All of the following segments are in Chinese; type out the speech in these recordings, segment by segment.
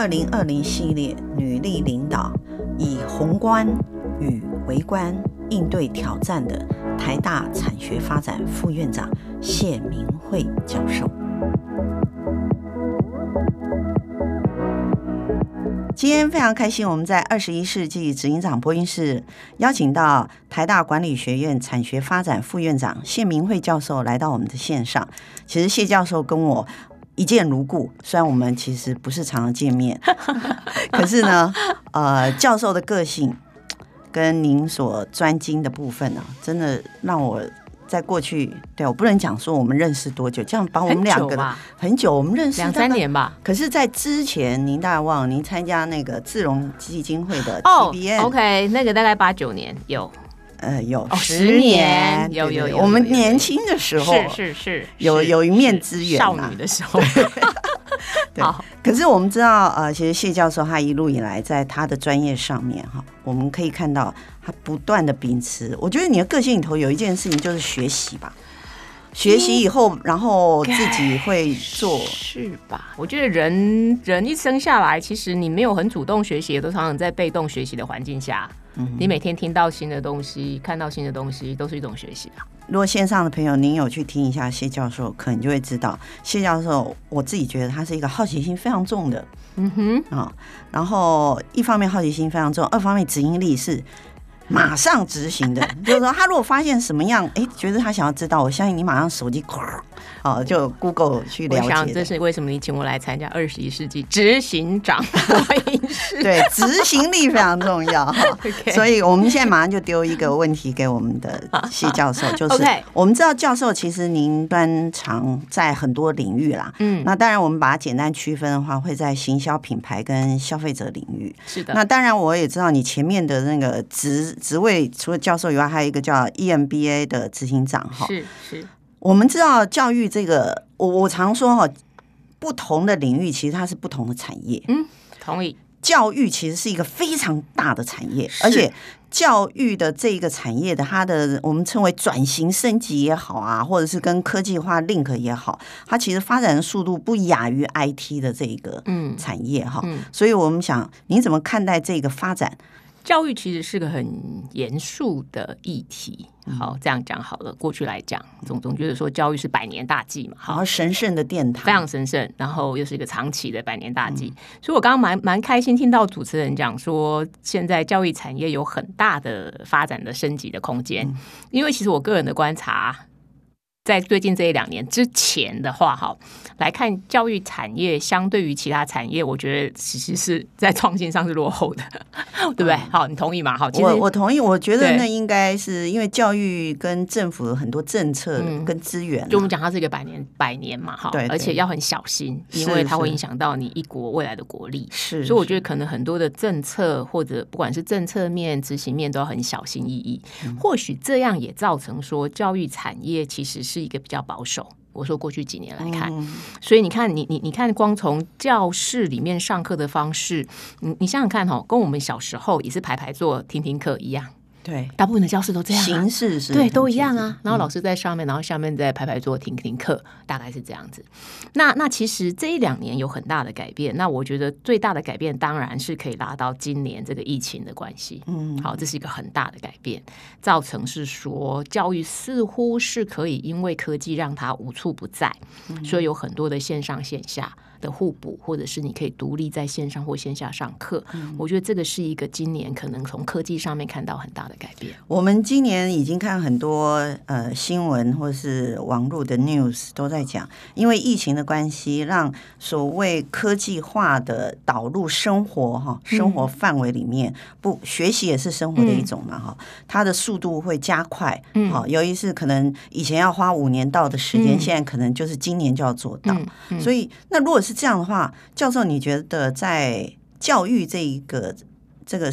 二零二零系列女力领导，以宏观与微观应对挑战的台大产学发展副院长谢明慧教授。今天非常开心，我们在二十一世纪执行长播音室邀请到台大管理学院产学发展副院长谢明慧教授来到我们的线上。其实谢教授跟我一见如故，虽然我们其实不是常常见面，可是呢，呃，教授的个性跟您所专精的部分呢、啊，真的让我。在过去，对，我不能讲说我们认识多久，这样把我们两个很久，我们认识两三年吧。可是，在之前，您大概忘，您参加那个智荣基金会的哦，OK，那个大概八九年有。呃，有十年，有有有，我们年轻的时候是是是，有有一面之缘，少女的时候。好，可是我们知道，呃，其实谢教授他一路以来在他的专业上面哈，我们可以看到他不断的秉持。我觉得你的个性里头有一件事情就是学习吧，学习以后，然后自己会做，是吧？我觉得人人一生下来，其实你没有很主动学习，都常常在被动学习的环境下。你每天听到新的东西，看到新的东西，都是一种学习吧。如果线上的朋友您有去听一下谢教授，可能就会知道，谢教授我自己觉得他是一个好奇心非常重的，嗯哼啊，然后一方面好奇心非常重，二方面执行力是。马上执行的，就是说，他如果发现什么样，哎、欸，觉得他想要知道，我相信你马上手机，哦，就 Google 去了解。我想这是为什么你请我来参加二十一世纪执行长 会议室。对，执行力非常重要哈。Okay. 所以我们现在马上就丢一个问题给我们的谢教授，就是我们知道教授其实您专长在很多领域啦，嗯，那当然我们把它简单区分的话，会在行销品牌跟消费者领域。是的。那当然我也知道你前面的那个职。职位除了教授以外，还有一个叫 EMBA 的执行长哈。是是，我们知道教育这个，我我常说哈，不同的领域其实它是不同的产业。嗯，同意。教育其实是一个非常大的产业，而且教育的这个产业的它的我们称为转型升级也好啊，或者是跟科技化 link 也好，它其实发展的速度不亚于 IT 的这个嗯产业哈。嗯，所以我们想，你怎么看待这个发展？教育其实是个很严肃的议题。好，这样讲好了。过去来讲，总总觉得说教育是百年大计嘛，好神圣的殿堂，非常神圣。然后又是一个长期的百年大计，所以我刚刚蛮蛮开心听到主持人讲说，现在教育产业有很大的发展的升级的空间。因为其实我个人的观察。在最近这一两年之前的话，哈，来看教育产业相对于其他产业，我觉得其实是在创新上是落后的，对不对？好，你同意吗？好，我我同意。我觉得那应该是因为教育跟政府有很多政策跟资源，就我们讲它是一个百年百年嘛，哈，对，而且要很小心，因为它会影响到你一国未来的国力。是，所以我觉得可能很多的政策或者不管是政策面、执行面都要很小心翼翼。或许这样也造成说教育产业其实。是一个比较保守。我说过去几年来看，嗯、所以你看，你你你看，光从教室里面上课的方式，你你想想看哈，跟我们小时候也是排排坐、听听课一样。对，大部分的教室都这样，形式是对，都一样啊。然后老师在上面，然后下面再排排坐听听课，大概是这样子。那那其实这一两年有很大的改变。那我觉得最大的改变当然是可以拉到今年这个疫情的关系。嗯，好，这是一个很大的改变，造成是说教育似乎是可以因为科技让它无处不在，所以有很多的线上线下。的互补，或者是你可以独立在线上或线下上课，嗯，我觉得这个是一个今年可能从科技上面看到很大的改变。我们今年已经看很多呃新闻或是网络的 news 都在讲，因为疫情的关系，让所谓科技化的导入生活哈生活范围里面，不学习也是生活的一种嘛哈，它的速度会加快，嗯，好，尤其是可能以前要花五年到的时间，现在可能就是今年就要做到，所以那如果是是这样的话，教授，你觉得在教育这一个这个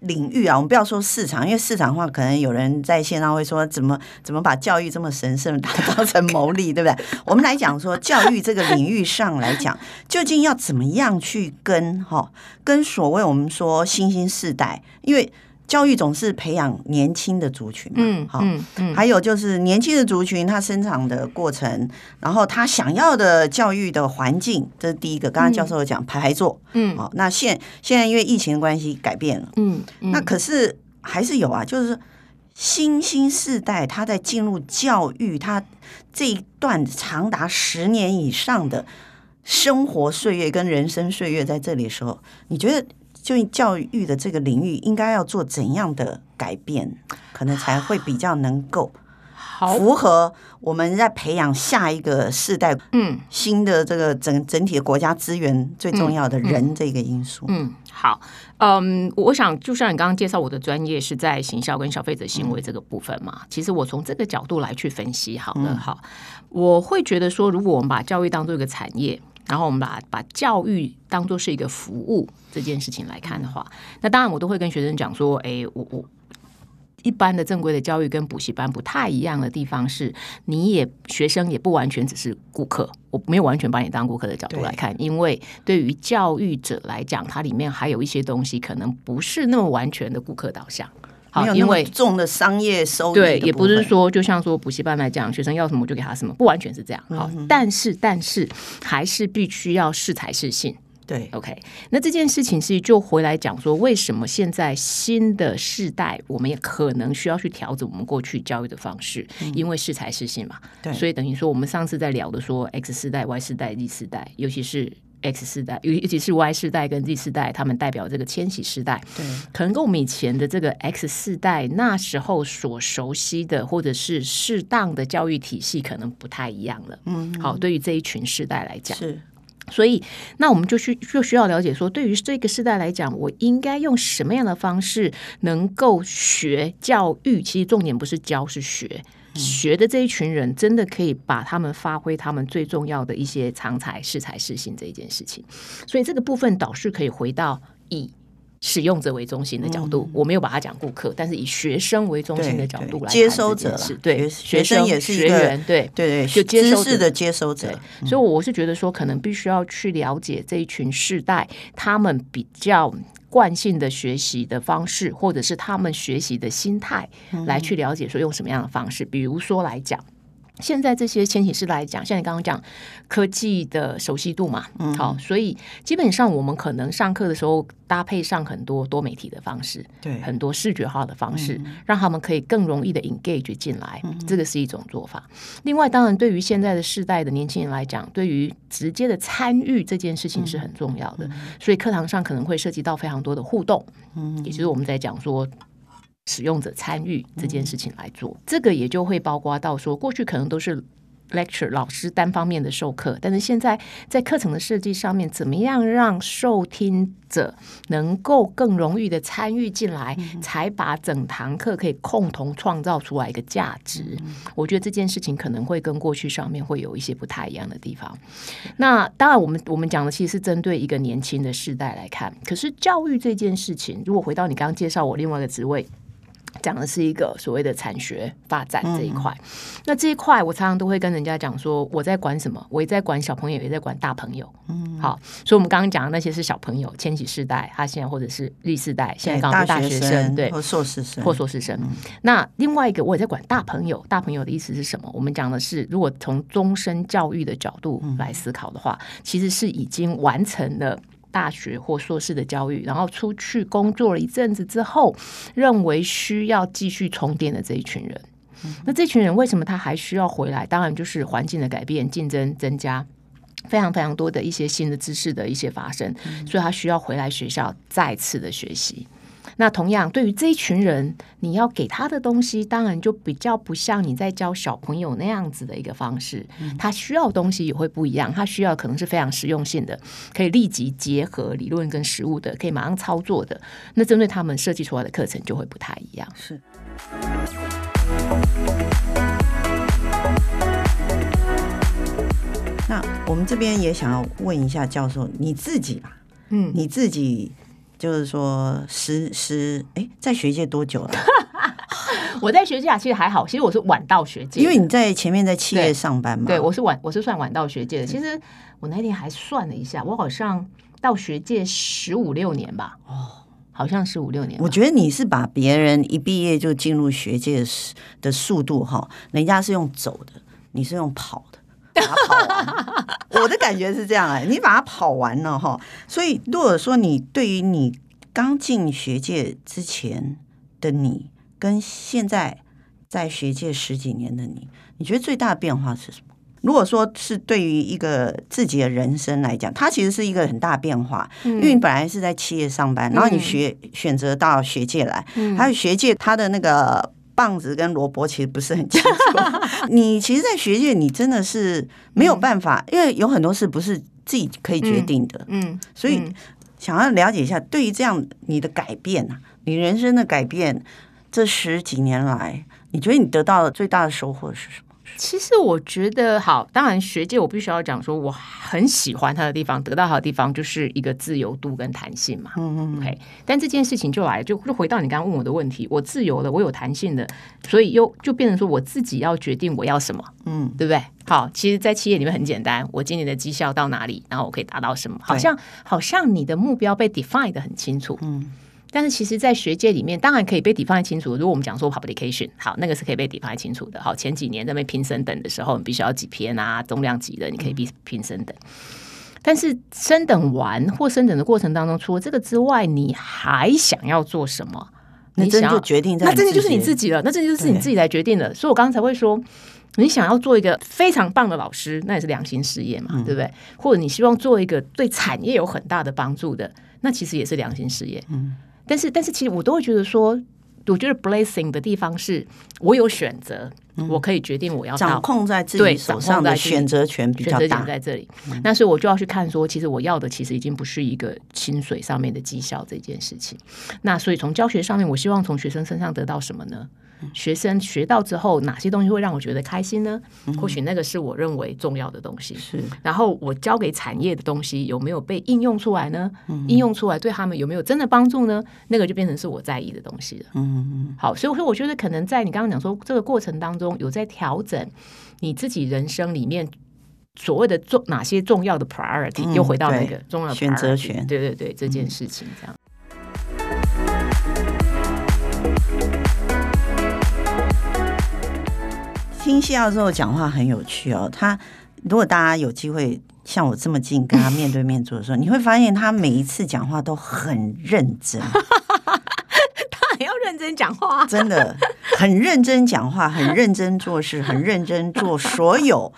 领域啊，我们不要说市场，因为市场的话，可能有人在线上会说，怎么 怎么把教育这么神圣打造成牟利，对不对？我们来讲说，教育这个领域上来讲，究竟要怎么样去跟哈跟所谓我们说新兴世代，因为。教育总是培养年轻的族群嘛，嗯，好，嗯嗯，还有就是年轻的族群他生长的过程，然后他想要的教育的环境，这是第一个。刚刚教授有讲排排坐，嗯，好，那现现在因为疫情的关系改变了，嗯，嗯，那可是还是有啊，就是新兴世代他在进入教育，他这一段长达十年以上的生活岁月跟人生岁月在这里的时候，你觉得？就教育的这个领域，应该要做怎样的改变，可能才会比较能够符合我们在培养下一个世代，嗯，新的这个整整体的国家资源最重要的人这个因素。嗯，好，嗯，我想就像你刚刚介绍，我的专业是在行销跟消费者行为这个部分嘛。其实我从这个角度来去分析，好了，好，我会觉得说，如果我们把教育当做一个产业。然后我们把把教育当做是一个服务这件事情来看的话，那当然我都会跟学生讲说，哎，我我一般的正规的教育跟补习班不太一样的地方是，你也学生也不完全只是顾客，我没有完全把你当顾客的角度来看，因为对于教育者来讲，它里面还有一些东西可能不是那么完全的顾客导向。好，因为重的商业收益对，也不是说就像说补习班来讲，学生要什么我就给他什么，不完全是这样。好，嗯、但是但是还是必须要适才适性。对，OK。那这件事情是就回来讲说，为什么现在新的世代，我们也可能需要去调整我们过去教育的方式，嗯、因为适才适性嘛。对，所以等于说我们上次在聊的说 X 世代、Y 世代、Z 世代，尤其是。X 世代，尤尤其是 Y 世代跟 Z 世代，他们代表这个千禧世代，对，可能跟我们以前的这个 X 世代那时候所熟悉的，或者是适当的教育体系，可能不太一样了。嗯，好，对于这一群世代来讲，是，所以那我们就需就需要了解说，对于这个世代来讲，我应该用什么样的方式能够学教育？其实重点不是教，是学。学的这一群人，真的可以把他们发挥他们最重要的一些长才、适才、适性这一件事情。所以这个部分导师可以回到以使用者为中心的角度，嗯、我没有把它讲顾客，但是以学生为中心的角度来接收者，对学生也是学员，对对对，就接收知识的接收者。所以我是觉得说，可能必须要去了解这一群世代，他们比较。惯性的学习的方式，或者是他们学习的心态，来去了解说用什么样的方式。比如说来讲。现在这些千禧世代来讲，像你刚刚讲科技的熟悉度嘛，嗯，好，所以基本上我们可能上课的时候搭配上很多多媒体的方式，对，很多视觉化的方式，嗯、让他们可以更容易的 engage 进来，嗯、这个是一种做法。另外，当然对于现在的世代的年轻人来讲，对于直接的参与这件事情是很重要的，嗯、所以课堂上可能会涉及到非常多的互动，嗯，也就是我们在讲说。使用者参与这件事情来做，嗯、这个也就会包括到说，过去可能都是 lecture 老师单方面的授课，但是现在在课程的设计上面，怎么样让受听者能够更容易的参与进来，嗯、才把整堂课可以共同创造出来一个价值。嗯、我觉得这件事情可能会跟过去上面会有一些不太一样的地方。嗯、那当然，我们我们讲的其实是针对一个年轻的世代来看，可是教育这件事情，如果回到你刚刚介绍我另外一个职位。讲的是一个所谓的产学发展这一块，嗯、那这一块我常常都会跟人家讲说，我在管什么？我也在管小朋友，也在管大朋友。嗯，好，所以我们刚刚讲的那些是小朋友，千禧世代，他现在或者是历世代，现在刚大学生，对，或硕士生，或硕士生。嗯、那另外一个，我也在管大朋友，大朋友的意思是什么？我们讲的是，如果从终身教育的角度来思考的话，嗯、其实是已经完成了。大学或硕士的教育，然后出去工作了一阵子之后，认为需要继续充电的这一群人，嗯、那这群人为什么他还需要回来？当然就是环境的改变、竞争增加，非常非常多的一些新的知识的一些发生，嗯、所以他需要回来学校再次的学习。那同样，对于这一群人，你要给他的东西，当然就比较不像你在教小朋友那样子的一个方式。嗯、他需要的东西也会不一样，他需要可能是非常实用性的，可以立即结合理论跟实务的，可以马上操作的。那针对他们设计出来的课程就会不太一样。是。那我们这边也想要问一下教授，你自己吧，嗯，你自己。就是说，十十哎，在学界多久了？我在学界啊，其实还好。其实我是晚到学界，因为你在前面在企业上班嘛。对，我是晚，我是算晚到学界的。其实我那天还算了一下，我好像到学界十五六年吧。哦，好像是五六年。我觉得你是把别人一毕业就进入学界的速度哈，人家是用走的，你是用跑的，把它跑完。我的感觉是这样哎，你把它跑完了哈，所以如果说你对于你刚进学界之前的你，跟现在在学界十几年的你，你觉得最大的变化是什么？如果说是对于一个自己的人生来讲，它其实是一个很大变化，嗯、因为你本来是在企业上班，然后你学、嗯、选择到学界来，还有学界它的那个棒子跟萝卜其实不是很清楚。你其实，在学界你真的是没有办法，因为有很多事不是自己可以决定的。嗯，嗯所以想要了解一下，对于这样你的改变啊，你人生的改变，这十几年来，你觉得你得到的最大的收获是什么？其实我觉得好，当然学界我必须要讲说，我很喜欢他的地方，得到他的地方就是一个自由度跟弹性嘛。嗯嗯。OK，但这件事情就来就就回到你刚刚问我的问题，我自由了，我有弹性的，所以又就变成说我自己要决定我要什么，嗯，对不对？好，其实，在企业里面很简单，我今年的绩效到哪里，然后我可以达到什么，好像好像你的目标被 define 的很清楚，嗯。但是其实，在学界里面，当然可以被 define 清楚。如果我们讲说 publication，好，那个是可以被 define 清楚的。好，前几年在那边评升等的时候，你必须要几篇啊，重量级的，你可以比评升等。但是升等完或升等的过程当中，除了这个之外，你还想要做什么？你想要决定，那真的就是你自己了。那真的就是你自己来决定的。所以我刚才会说，你想要做一个非常棒的老师，那也是良心事业嘛，嗯、对不对？或者你希望做一个对产业有很大的帮助的，那其实也是良心事业。嗯。但是，但是，其实我都会觉得说，我觉得 blessing 的地方是我有选择，嗯、我可以决定我要掌控在自己手上的选择权比较大，在这里。那所以我就要去看说，其实我要的其实已经不是一个薪水上面的绩效这件事情。那所以从教学上面，我希望从学生身上得到什么呢？学生学到之后，哪些东西会让我觉得开心呢？或许那个是我认为重要的东西。是，然后我教给产业的东西有没有被应用出来呢？应用出来对他们有没有真的帮助呢？那个就变成是我在意的东西了。嗯嗯。好，所以我说，我觉得可能在你刚刚讲说这个过程当中，有在调整你自己人生里面所谓的重哪些重要的 priority，又回到那个重要的选择权。对对对，这件事情这样。听谢教授讲话很有趣哦。他如果大家有机会像我这么近跟他面对面坐的时候，你会发现他每一次讲话都很认真。讲话，真的很认真讲话，很认真做事，很认真做所有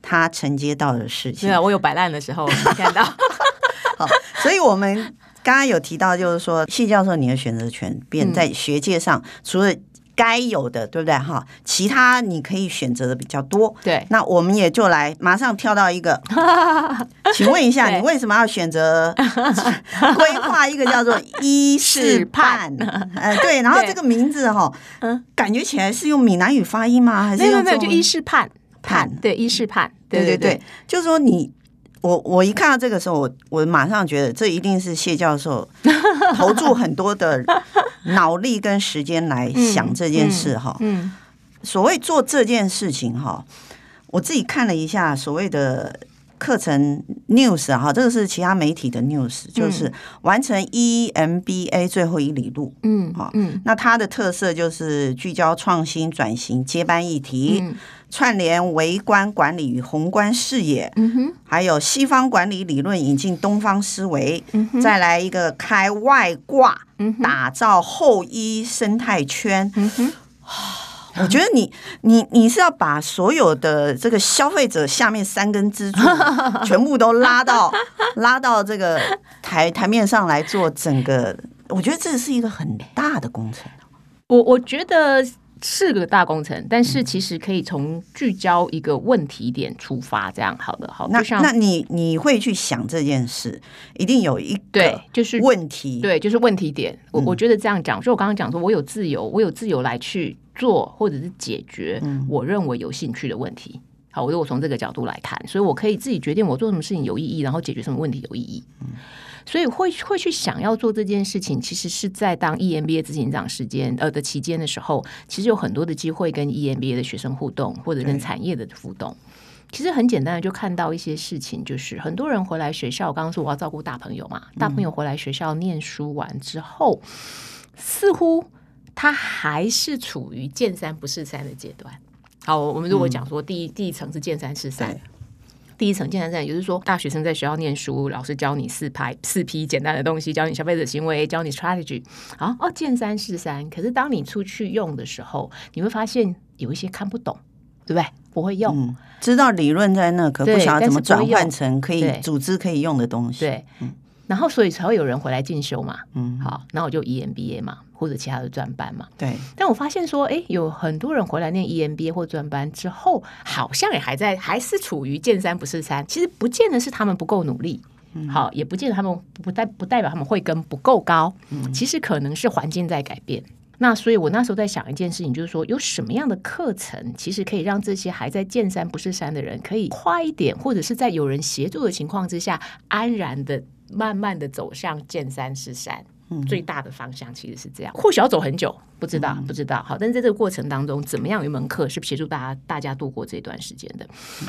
他承接到的事情。对啊，我有摆烂的时候，你看到。好，所以我们刚刚有提到，就是说谢教授，你的选择权变在学界上，除了。该有的，对不对？哈，其他你可以选择的比较多。对，那我们也就来马上跳到一个，请问一下，你为什么要选择规划一个叫做一试盼？哎，对，然后这个名字哈，嗯，感觉起来是用闽南语发音吗？还是没有没有，就一试盼盼，对，一试盼，对对对，就是说你。我我一看到这个时候，我我马上觉得这一定是谢教授 投注很多的脑力跟时间来想这件事哈。嗯所谓做这件事情哈，我自己看了一下所谓的课程 news 哈，这个是其他媒体的 news，就是完成 EMBA 最后一里路。嗯，好，嗯，那它的特色就是聚焦创新转型接班议题。串联微观管理与宏观视野，嗯哼，还有西方管理理论引进东方思维，嗯哼，再来一个开外挂，嗯，打造后医生态圈，嗯哼，我觉得你你你是要把所有的这个消费者下面三根支柱 全部都拉到 拉到这个台台面上来做整个，我觉得这是一个很大的工程。我我觉得。是个大工程，但是其实可以从聚焦一个问题点出发，这样好的好。那那你你会去想这件事，一定有一个对，就是问题，对，就是问题点。我我觉得这样讲，就我刚刚讲说，我有自由，我有自由来去做或者是解决我认为有兴趣的问题。好，我如果从这个角度来看，所以我可以自己决定我做什么事情有意义，然后解决什么问题有意义。所以会会去想要做这件事情，其实是在当 EMBA 执行长时间呃的期间的时候，其实有很多的机会跟 EMBA 的学生互动，或者跟产业的互动。其实很简单的，就看到一些事情，就是很多人回来学校，我刚刚说我要照顾大朋友嘛，大朋友回来学校念书完之后，嗯、似乎他还是处于见山不是山的阶段。好，我们如果讲说第一、嗯、第一层是见山是山。第一层见山是山，也就是说，大学生在学校念书，老师教你四拍四批简单的东西，教你消费者行为，教你 strategy。好哦，见三是三。可是当你出去用的时候，你会发现有一些看不懂，对不对？不会用，嗯、知道理论在那，可不晓得怎么转换成可以组织可以用的东西。对，对嗯、然后所以才会有人回来进修嘛。嗯，好，那我就 EMBA 嘛。或者其他的专班嘛，对。但我发现说，哎，有很多人回来念 EMBA 或专班之后，好像也还在，还是处于见山不是山。其实不见得是他们不够努力，嗯、好，也不见得他们不代不代表他们会跟不够高。嗯、其实可能是环境在改变。那所以我那时候在想一件事情，就是说有什么样的课程，其实可以让这些还在见山不是山的人，可以快一点，或者是在有人协助的情况之下，安然的、慢慢的走向见山是山。最大的方向其实是这样，或许要走很久，不知道，不知道。好，但是在这个过程当中，怎么样有一门课是协助大家大家度过这段时间的？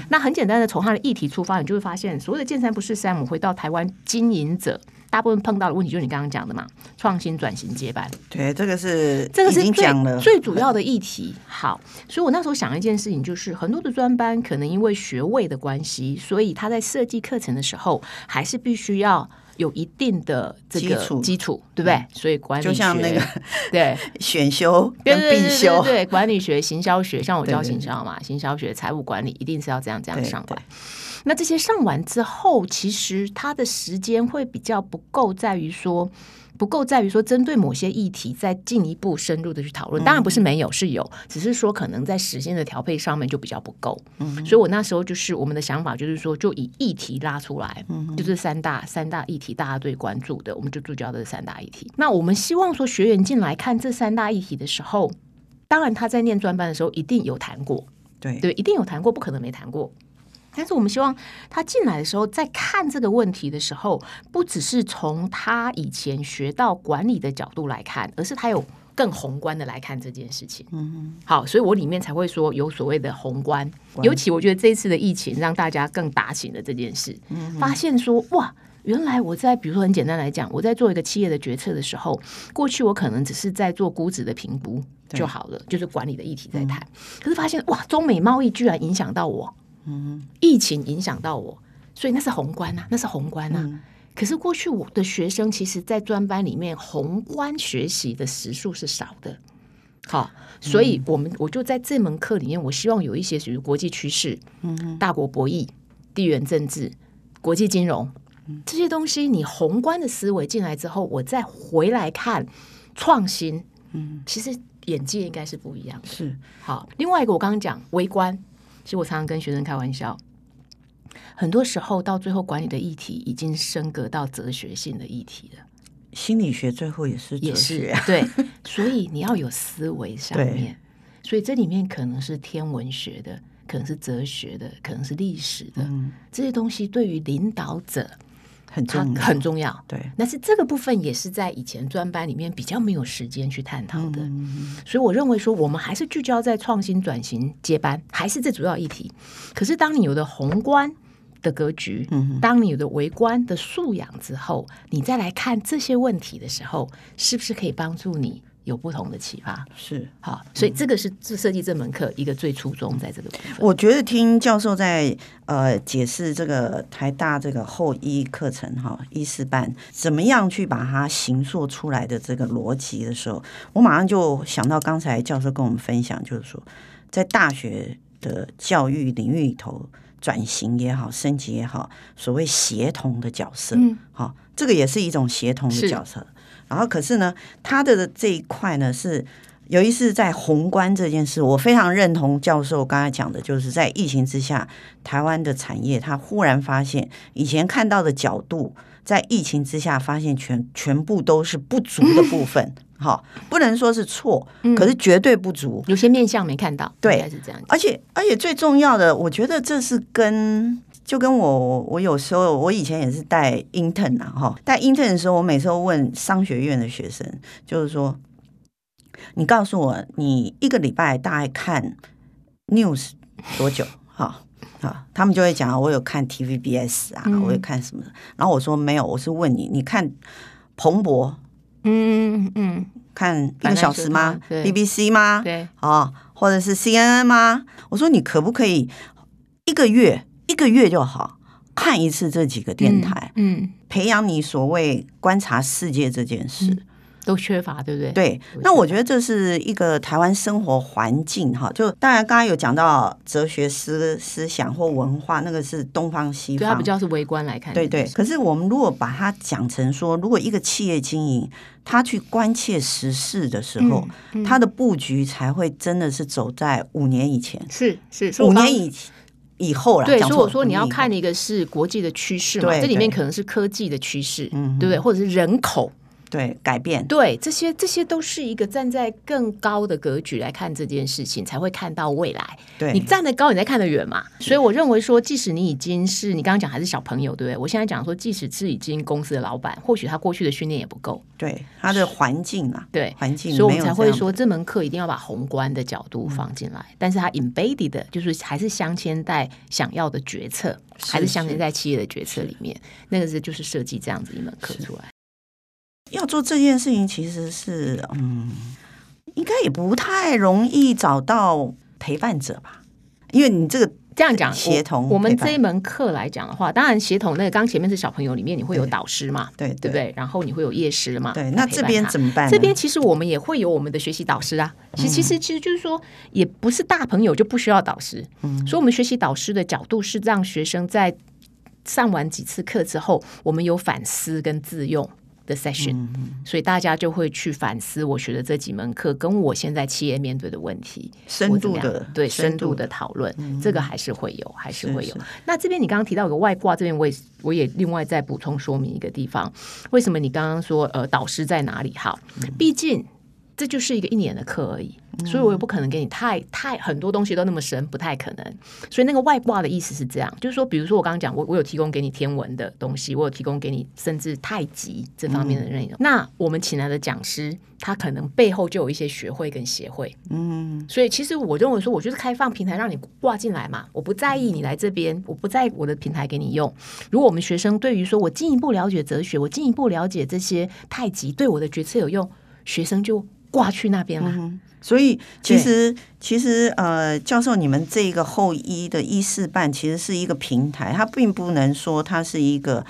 那很简单的，从他的议题出发，你就会发现，所谓的见山不是山。我们回到台湾经营者，大部分碰到的问题就是你刚刚讲的嘛，创新转型接班。对，这个是这个是最最主要的议题。好，所以我那时候想一件事情，就是很多的专班可能因为学位的关系，所以他在设计课程的时候，还是必须要。有一定的这个基础，基础对不对？所以管理学就像那个 对选修跟必修，对，管理学、行销学，像我教行销嘛，对对对行销学、财务管理一定是要这样这样上完。对对对那这些上完之后，其实他的时间会比较不够，在于说。不够在于说，针对某些议题再进一步深入的去讨论，当然不是没有，是有，只是说可能在时间的调配上面就比较不够。嗯，所以我那时候就是我们的想法，就是说就以议题拉出来，嗯，就是三大三大议题，大家最关注的，我们就聚焦的三大议题。那我们希望说学员进来看这三大议题的时候，当然他在念专班的时候一定有谈过，对对，一定有谈过，不可能没谈过。但是我们希望他进来的时候，在看这个问题的时候，不只是从他以前学到管理的角度来看，而是他有更宏观的来看这件事情。嗯哼，好，所以我里面才会说有所谓的宏观。尤其我觉得这一次的疫情让大家更打醒了这件事，发现说哇，原来我在比如说很简单来讲，我在做一个企业的决策的时候，过去我可能只是在做估值的评估就好了，就是管理的议题在谈。可是发现哇，中美贸易居然影响到我。嗯，疫情影响到我，所以那是宏观啊，那是宏观啊。嗯、可是过去我的学生，其实，在专班里面，宏观学习的时数是少的。好，所以我们我就在这门课里面，我希望有一些属于国际趋势、嗯，大国博弈、地缘政治、国际金融这些东西，你宏观的思维进来之后，我再回来看创新，嗯，其实眼界应该是不一样的。是好，另外一个我刚刚讲微观。其实我常常跟学生开玩笑，很多时候到最后，管理的议题已经升格到哲学性的议题了。心理学最后也是哲学，也是对，所以你要有思维上面。所以这里面可能是天文学的，可能是哲学的，可能是历史的，嗯，这些东西对于领导者。很重要，很重要。对，但是这个部分也是在以前专班里面比较没有时间去探讨的。嗯、所以我认为说，我们还是聚焦在创新转型接班，还是这主要议题。可是，当你有的宏观的格局，嗯，当你有的微观的素养之后，你再来看这些问题的时候，是不是可以帮助你？有不同的启发是好，所以这个是设计这门课一个最初衷在这个部分。我觉得听教授在呃解释这个台大这个后医课程哈医师班怎么样去把它形塑出来的这个逻辑的时候，我马上就想到刚才教授跟我们分享，就是说在大学的教育领域里头转型也好，升级也好，所谓协同的角色，嗯，好，这个也是一种协同的角色。然后，可是呢，他的这一块呢，是尤其是在宏观这件事，我非常认同教授刚才讲的，就是在疫情之下，台湾的产业，他忽然发现以前看到的角度，在疫情之下发现全全部都是不足的部分，哈、嗯，不能说是错，可是绝对不足，有些面向没看到，对，是这样。而且，而且最重要的，我觉得这是跟。就跟我，我有时候我以前也是带 intern 啊，哈，带 intern 的时候，我每次都问商学院的学生，就是说，你告诉我，你一个礼拜大概看 news 多久？哈，啊，他们就会讲我有看 TVBS 啊，嗯、我有看什么，然后我说没有，我是问你，你看彭博，嗯嗯嗯，看一个小时吗？BBC 吗？对，啊，或者是 CNN 吗？我说你可不可以一个月一个月就好看一次这几个电台，嗯，嗯培养你所谓观察世界这件事。嗯都缺乏，对不对？对，那我觉得这是一个台湾生活环境哈。就当然，刚刚有讲到哲学思思想或文化，那个是东方西方，它比较是微观来看。对对。可是我们如果把它讲成说，如果一个企业经营，他去关切时事的时候，他的布局才会真的是走在五年以前，是是五年以以后了。对，所以我说你要看一个是国际的趋势嘛，这里面可能是科技的趋势，对不对？或者是人口。对，改变，对，这些这些都是一个站在更高的格局来看这件事情，才会看到未来。对，你站得高，你才看得远嘛。所以我认为说，即使你已经是你刚刚讲还是小朋友，对不对？我现在讲说，即使是已经公司的老板，或许他过去的训练也不够，对他的环境啊，对环境，所以我们才会说这门课一定要把宏观的角度放进来。嗯、但是它 embedded 的就是还是镶嵌在想要的决策，是是还是镶嵌在企业的决策里面。那个是就是设计这样子一门课出来。要做这件事情，其实是嗯，应该也不太容易找到陪伴者吧？因为你这个这样讲协同我，我们这一门课来讲的话，当然协同那个刚前面是小朋友里面，你会有导师嘛？对对，对不对？然后你会有夜师嘛？对，那这边怎么办？这边其实我们也会有我们的学习导师啊。其实其实其实就是说，也不是大朋友就不需要导师。嗯，所以我们学习导师的角度是让学生在上完几次课之后，我们有反思跟自用。的 session，嗯，所以大家就会去反思我学的这几门课跟我现在企业面对的问题，深度的对深度的讨论，嗯，这个还是会有，还是会有。是是，那这边你刚刚提到有个外挂，这边我也我也另外再补充说明一个地方，为什么你刚刚说呃导师在哪里？哈，毕竟。这就是一个一年的课而已，所以我也不可能给你太太很多东西都那么深，不太可能。所以那个外挂的意思是这样，就是说，比如说我刚刚讲，我我有提供给你天文的东西，我有提供给你甚至太极这方面的内容。嗯、那我们请来的讲师，他可能背后就有一些学会跟协会。嗯，所以其实我认为说，我就是开放平台让你挂进来嘛，我不在意你来这边，我不在我的平台给你用。如果我们学生对于说我进一步了解哲学，我进一步了解这些太极对我的决策有用，学生就。挂去那边了，嗯，所以其实其实呃，教授，你们这个后医的医事办其实是一个平台，它并不能说它是一个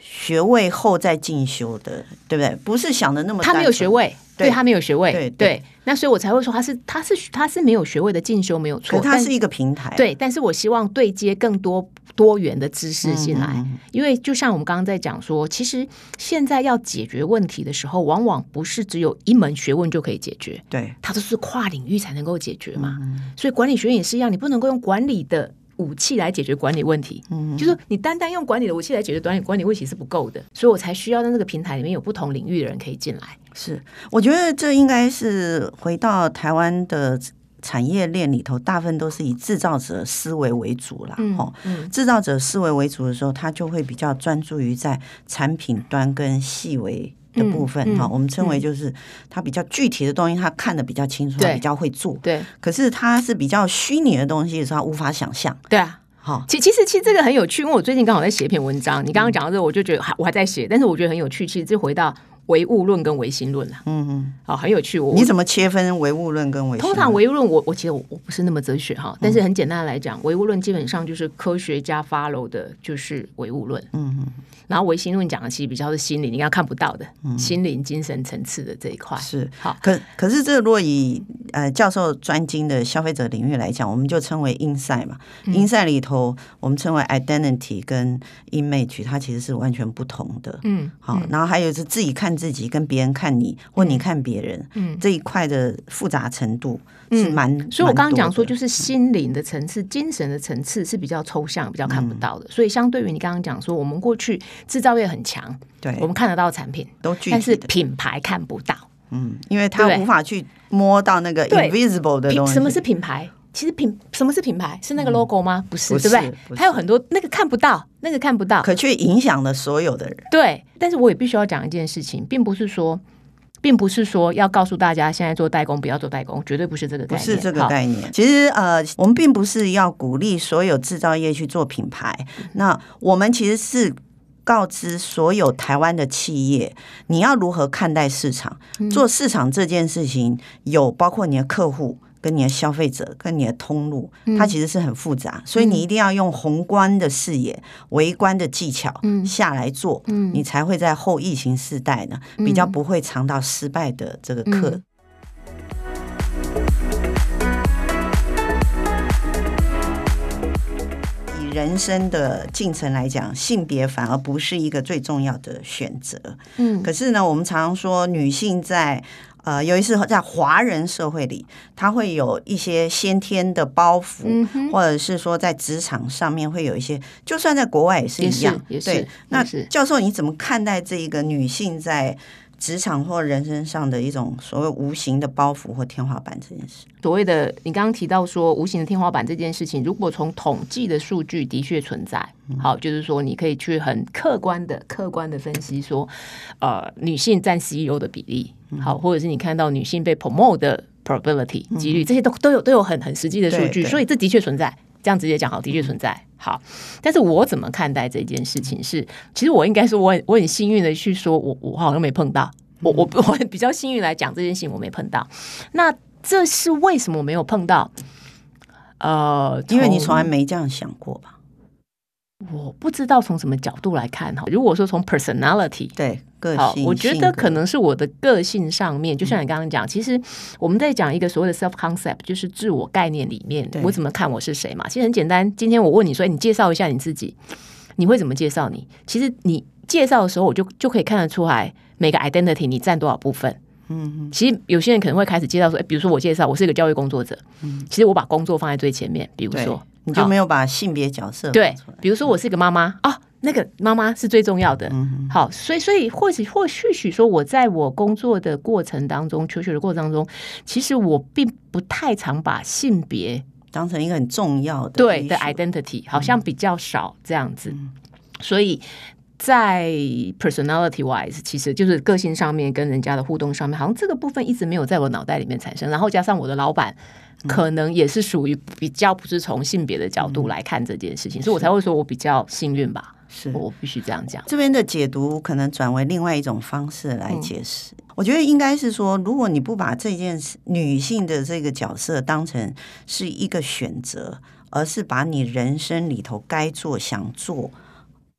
学位后再进修的，对不对？不是想的那么，他没有学位。对，他没有学位，对那所以我才会说他是他是他是没有学位的进修没有错，他是一个平台，对，但是我希望对接更多多元的知识进来，嗯嗯，因为就像我们刚刚在讲说，其实现在要解决问题的时候，往往不是只有一门学问就可以解决，对，它都是跨领域才能够解决嘛，所以管理学院也是一样，你不能够用管理的。武器来解决管理问题，嗯，就是你单单用管理的武器来解决管理管理问题是不够的，所以我才需要在这个平台里面有不同领域的人可以进来。是，我觉得这应该是回到台湾的产业链里头，大部分都是以制造者思维为主啦。哦、嗯，制造者思维为主的时候，他就会比较专注于在产品端跟细微。的部分哈、嗯嗯，我们称为就是他比较具体的东西，他看的比较清楚，他比较会做。对，可是他是比较虚拟的东西，是他无法想象。对啊，好，其其实其实这个很有趣，因为我最近刚好在写一篇文章，你刚刚讲到这个，我就觉得还我还在写，但是我觉得很有趣。其实就回到。唯物论跟唯心论了，嗯嗯，好，很有趣。我你怎么切分唯物论跟唯心？通常唯物论，我我其实我我不是那么哲学哈，但是很简单的来讲，唯物论基本上就是科学家 follow 的，就是唯物论，嗯嗯。然后唯心论讲的其实比较是心灵，你应该看不到的，嗯、心灵精神层次的这一块是好。可可是这如果以呃教授专精的消费者领域来讲，我们就称为 inside 嘛、嗯、，inside 里头我们称为 identity 跟 image，它其实是完全不同的，嗯，好。然后还有是自己看自己跟别人。看你或你看别人，嗯，这一块的复杂程度是蛮、嗯，所以我刚刚讲说，就是心灵的层次、精神的层次是比较抽象、比较看不到的。嗯、所以相对于你刚刚讲说，我们过去制造业很强，对，我们看得到产品都具体，但是品牌看不到，嗯，因为他无法去摸到那个 invisible 的东西。什么是品牌？其实品什么是品牌？是那个 logo 吗？嗯、不是，对不对？它有很多那个看不到，那个看不到，可却影响了所有的人。对，但是我也必须要讲一件事情，并不是说并不是说要告诉大家现在做代工不要做代工，绝对不是这个概念。不是这个概念。其实呃，我们并不是要鼓励所有制造业去做品牌。嗯、那我们其实是告知所有台湾的企业，你要如何看待市场？嗯、做市场这件事情，有包括你的客户。跟你的消费者、跟你的通路，它其实是很复杂，嗯、所以你一定要用宏观的视野、微观的技巧下来做，嗯、你才会在后疫情时代呢，比较不会尝到失败的这个课。以人生的进程来讲，性别反而不是一个最重要的选择。嗯，可是呢，我们常常说女性在。呃，尤其是在华人社会里，他会有一些先天的包袱，嗯、或者是说在职场上面会有一些，就算在国外也是一样。对，那教授你怎么看待这一个女性在职场或人生上的一种所谓无形的包袱或天花板这件事？所谓的你刚刚提到说无形的天花板这件事情，如果从统计的数据的确存在，好，就是说你可以去很客观的、客观的分析说，呃，女性占 CEO 的比例。好，或者是你看到女性被 promote 的 probability 几率，这些都都有都有很很实际的数据，所以这的确存在。这样直接讲好，的确存在。好，但是我怎么看待这件事情是？其实我应该说，我很我很幸运的去说，我我好像没碰到。我我我比较幸运来讲这件事情，我没碰到。那这是为什么我没有碰到？呃，因为你从来没这样想过吧？我不知道从什么角度来看哈。如果说从 personality 对个性，我觉得可能是我的个性上面，就像你刚刚讲，其实我们在讲一个所谓的 self concept，就是自我概念里面，我怎么看我是谁嘛？其实很简单。今天我问你说，你介绍一下你自己，你会怎么介绍你？其实你介绍的时候，我就就可以看得出来每个 identity 你占多少部分。嗯，其实有些人可能会开始介绍说，哎，比如说我介绍我是一个教育工作者，嗯，其实我把工作放在最前面，比如说。你就没有把性别角色对，比如说我是一个妈妈啊，那个妈妈是最重要的。嗯、好，所以所以或许或许许说我在我工作的过程当中，求学的过程当中，其实我并不太常把性别当成一个很重要的对的 identity，好像比较少这样子。嗯、所以在 personality wise，其实就是个性上面跟人家的互动上面，好像这个部分一直没有在我脑袋里面产生。然后加上我的老板。可能也是属于比较不是从性别的角度来看这件事情，嗯、所以我才会说我比较幸运吧。是我必须这样讲。这边的解读可能转为另外一种方式来解释。嗯、我觉得应该是说，如果你不把这件事女性的这个角色当成是一个选择，而是把你人生里头该做想做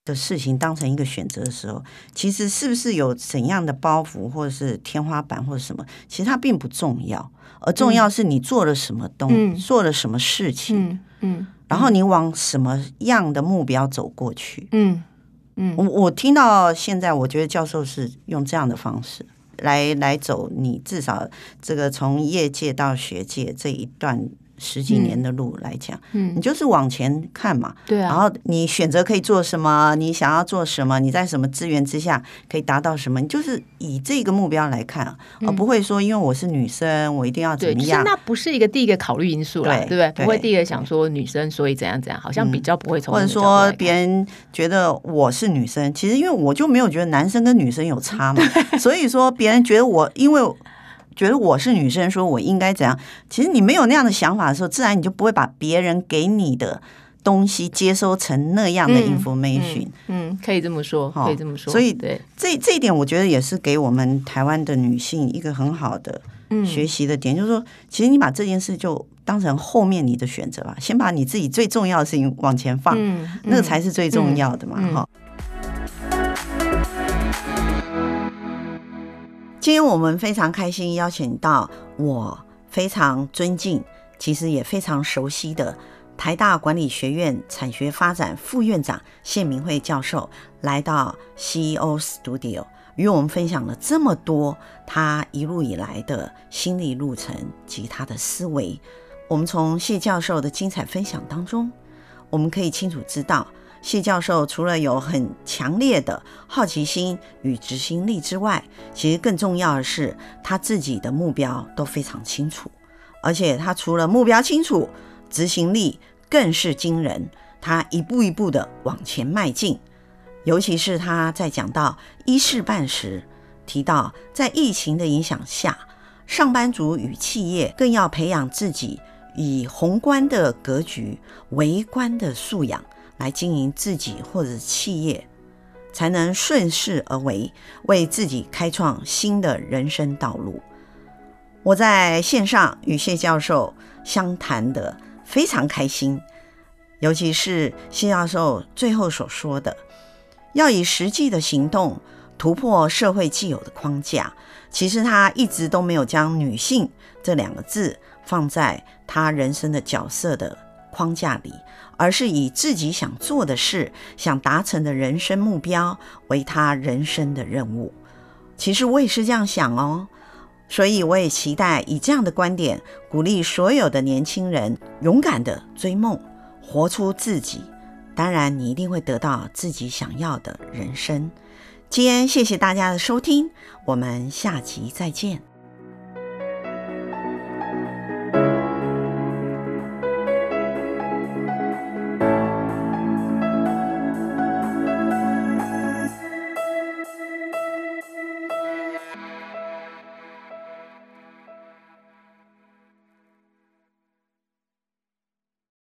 的事情当成一个选择的时候，其实是不是有怎样的包袱或者是天花板或者什么，其实它并不重要。而重要是你做了什么东，嗯、做了什么事情，嗯，嗯，然后你往什么样的目标走过去，嗯嗯，我我听到现在，我觉得教授是用这样的方式来来走，你至少这个从业界到学界这一段。十几年的路来讲，嗯，你就是往前看嘛，对啊，然后你选择可以做什么，你想要做什么，你在什么资源之下可以达到什么，你就是以这个目标来看，而不会说因为我是女生，我一定要怎么样？那不是一个第一个考虑因素了，对不对？不会第一个想说女生所以怎样怎样，好像比较不会从。或者说别人觉得我是女生，其实因为我就没有觉得男生跟女生有差嘛，所以说别人觉得我因为。觉得我是女生，说我应该怎样？其实你没有那样的想法的时候，自然你就不会把别人给你的东西接收成那样的 information。嗯，嗯，可以这么说，可以这么说。所以，对这这一点，我觉得也是给我们台湾的女性一个很好的学习的点，嗯、就是说，其实你把这件事就当成后面你的选择吧，先把你自己最重要的事情往前放，嗯嗯、那个才是最重要的嘛，哈、今天我们非常开心邀请到我非常尊敬，其实也非常熟悉的台大管理学院产学发展副院长谢明慧教授来到 CEO Studio，与我们分享了这么多他一路以来的心理路程及他的思维。我们从谢教授的精彩分享当中，我们可以清楚知道。谢教授除了有很强烈的好奇心与执行力之外，其实更重要的是他自己的目标都非常清楚，而且他除了目标清楚，执行力更是惊人。他一步一步的往前迈进，尤其是他在讲到一事办时，提到，在疫情的影响下，上班族与企业更要培养自己以宏观的格局、微观的素养来经营自己或者企业，才能顺势而为，为自己开创新的人生道路。我在线上与谢教授相谈得非常开心，尤其是谢教授最后所说的，要以实际的行动。突破社会既有的框架，其实他一直都没有将女性这两个字放在他人生的角色的框架里，而是以自己想做的事、想达成的人生目标为他人生的任务。其实我也是这样想哦，所以我也期待以这样的观点鼓励所有的年轻人勇敢的追梦，活出自己。当然，你一定会得到自己想要的人生。今天谢谢大家的收听，我们下集再见。